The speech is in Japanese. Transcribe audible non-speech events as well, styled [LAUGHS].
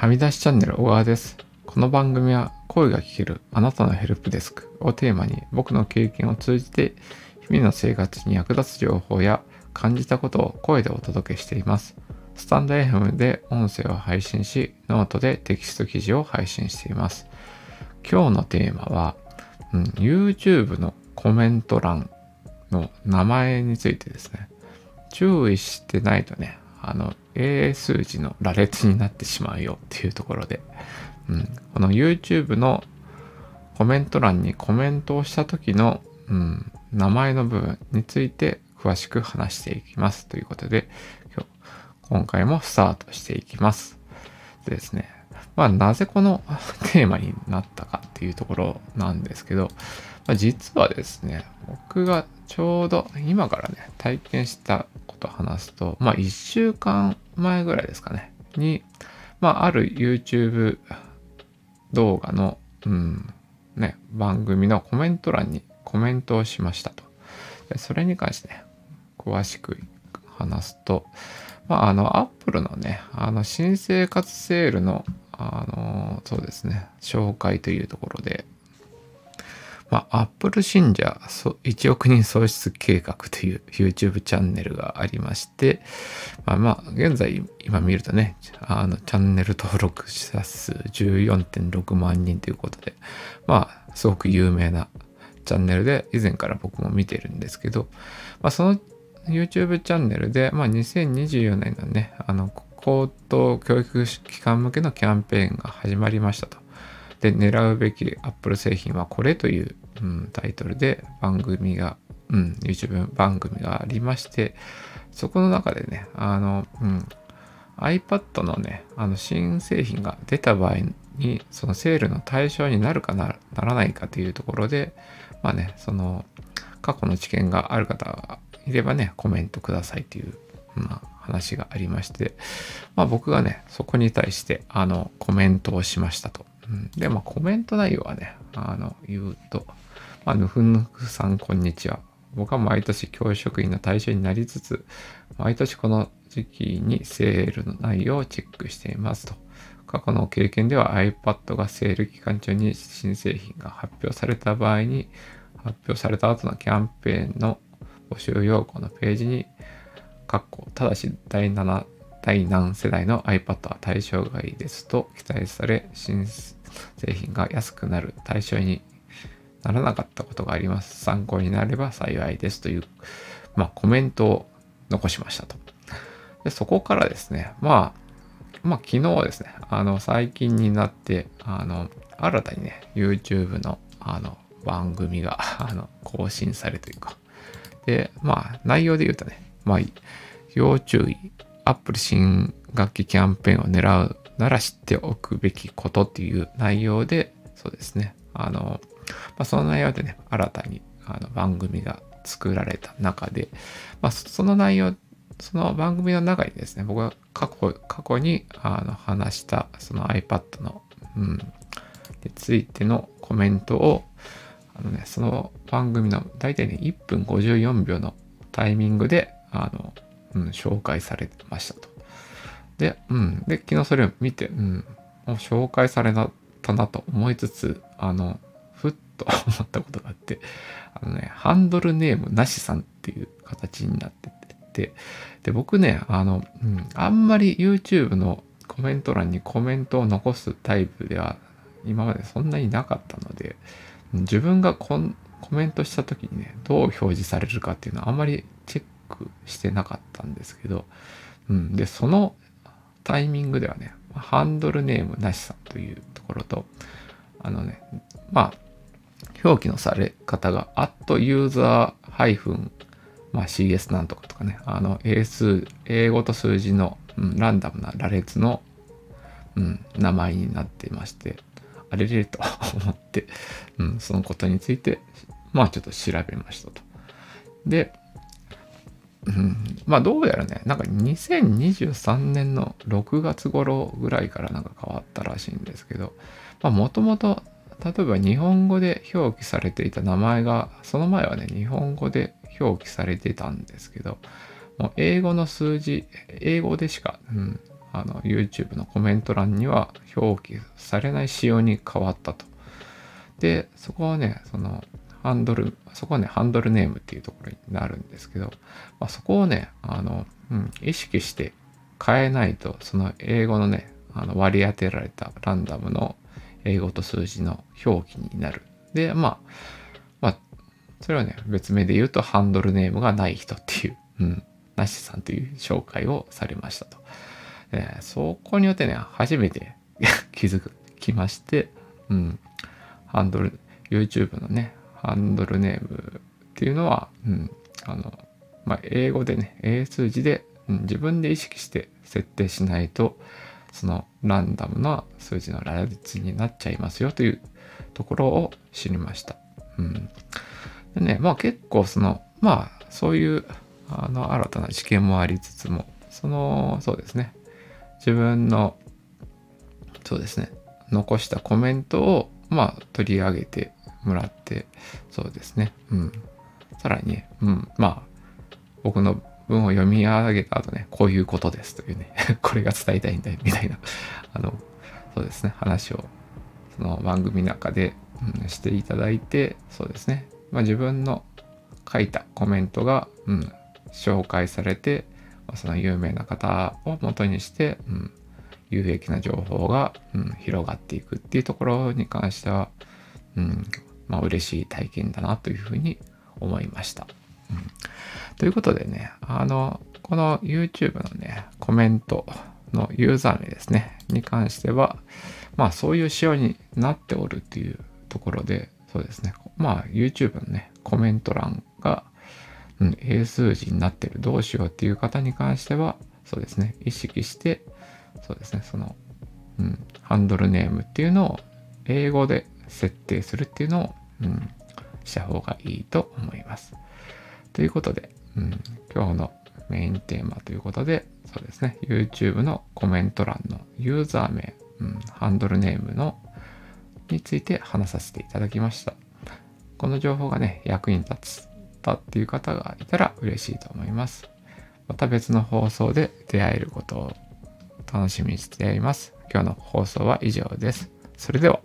はみ出しチャンネル小川です。この番組は声が聞けるあなたのヘルプデスクをテーマに僕の経験を通じて日々の生活に役立つ情報や感じたことを声でお届けしています。 stand.fm で音声を配信し、ノートでテキスト記事を配信しています。今日のテーマは、うん、YouTube のコメント欄の名前についてですね。注意してないとね、あの、英数字の羅列になってしまうよっていうところで、うん、この YouTube のコメント欄にコメントをした時の、うん、名前の部分について詳しく話していきますということで、今日、今回もスタートしていきます。でですね、まあなぜこの [LAUGHS] テーマになったかっていうところなんですけど、まあ、実はですね、僕がちょうど今からね、体験したと話すと、まあ1週間前ぐらいですかね、に、まあある YouTube 動画の、うん、ね、番組のコメント欄にコメントをしましたと。でそれに関してね、詳しく話すと、まあ、あの、アップルのね、あの、新生活セールの、あの、そうですね、紹介というところで、まあ、アップル信者1億人創出計画という YouTube チャンネルがありまして、まあ、まあ、現在今見るとね、あの、チャンネル登録者数14.6万人ということで、まあ、すごく有名なチャンネルで、以前から僕も見てるんですけど、まあ、その YouTube チャンネルで、まあ、2024年のね、あの、高等教育機関向けのキャンペーンが始まりましたと。で、狙うべき Apple 製品はこれという、うん、タイトルで番組が、うん、YouTube 番組がありまして、そこの中でね、あの、うん、iPad のね、あの新製品が出た場合に、そのセールの対象になるかなならないかというところで、まあね、その過去の知見がある方がいればね、コメントくださいという、まあ、話がありまして、まあ僕がね、そこに対して、あの、コメントをしましたと。うん、で、まあコメント内容はね、あの、言うと、まあ、ぬふぬふさん、こんにちは。僕は毎年教職員の対象になりつつ、毎年この時期にセールの内容をチェックしていますと。過去の経験では iPad がセール期間中に新製品が発表された場合に、発表された後のキャンペーンの募集要項のページに、括弧ただし第7、第何世代の iPad は対象外ですと記載され、新製製品が安くなる対象にならなかったことがあります。参考になれば幸いですという、まあ、コメントを残しましたと。でそこからですね、まあ、まあ、昨日ですね、あの、最近になって、あの、新たにね、YouTube の、あの、番組が、[LAUGHS] あの、更新されというか、で、まあ、内容で言うとね、まあ、要注意、Apple 新学期キャンペーンを狙うなら知っておくべきことっていう内容で、そうですね、あの、まあ、その内容でね、新たにあの番組が作られた中で、まあ、その内容、その番組の中にですね、僕が過去、過去にあの話したその iPad の、うん、についてのコメントを、あのね、その番組の大体ね、1分54秒のタイミングで、あの、うん、紹介されてましたと。で、うん。で、昨日それを見て、うん、もう紹介されたなと思いつつ、あの、ふっと [LAUGHS] 思ったことがあって、あのね、ハンドルネームなしさんっていう形になってて、で、僕ね、あの、うん、あんまり YouTube のコメント欄にコメントを残すタイプでは今までそんなになかったので、自分がコメントした時にね、どう表示されるかっていうのはあんまりチェックしてなかったんですけど、うん、で、そのタイミングではね、ハンドルネームなしさんというところと、あのね、まあ、表記のされ方が、アットユーザーハイフン、まあ CS なんとかとかね、あの英数、英語と数字の、うん、ランダムな羅列の、うん、名前になっていまして、あれれと思って、うん、そのことについて、まあちょっと調べましたと。で、うん、まあどうやらね、なんか2023年の6月頃ぐらいからなんか変わったらしいんですけど、まあもともと例えば日本語で表記されていた名前が、その前はね、日本語で表記されてたんですけど、もう英語の数字、英語でしか、うん、あの YouTube のコメント欄には表記されない仕様に変わったと。で、そこはね、そのハンドル、そこはね、ハンドルネームっていうところになるんですけど、まあ、そこをね、あの、うん、意識して変えないと、その英語のね、あの割り当てられたランダムの英語と数字の表記になる。で、まあ、まあ、それはね、別名で言うとハンドルネームがない人っていう、うん、なしさんという紹介をされましたと。えそこによってね、初めて [LAUGHS] 気づくきまして、うん、ハンドル、YouTube のね、ハンドルネームっていうのは、うん、あの、まあ、英語でね、英数字で、うん、自分で意識して設定しないと、そのランダムな数字の羅列になっちゃいますよというところを知りました。うん。でね、まあ結構その、まあそういうあの新たな知見もありつつも、その、そうですね、自分の、そうですね、残したコメントを、まあ取り上げてもらって、そうですね、うん。さらに、うん、まあ、僕の文を読み上げた後ね、こういうことですというね、[LAUGHS] これが伝えたいんだよ、みたいな、[LAUGHS] あの、そうですね、話を、その番組の中で、うん、していただいて、そうですね、まあ、自分の書いたコメントが、うん、紹介されて、まあ、その有名な方を元にして、うん、有益な情報が、うん、広がっていくっていうところに関しては、うん、まあ嬉しい体験だなというふうに思いました。うん、ということでね、あの、この YouTube のね、コメントのユーザー名ですね、に関しては、まあそういう仕様になっておるっていうところで、そうですね、まあ YouTube のね、コメント欄が、うん、英数字になってる、どうしようっていう方に関しては、そうですね、意識して、そうですね、その、うん、ハンドルネームっていうのを英語で設定するっていうのを、うん、した方がいいと思います。ということで、うん、今日のメインテーマということで、そうですね、YouTube のコメント欄のユーザー名、うん、ハンドルネームのについて話させていただきました。この情報がね、役に立ったっていう方がいたら嬉しいと思います。また別の放送で出会えることを楽しみにしています。今日の放送は以上です。それでは。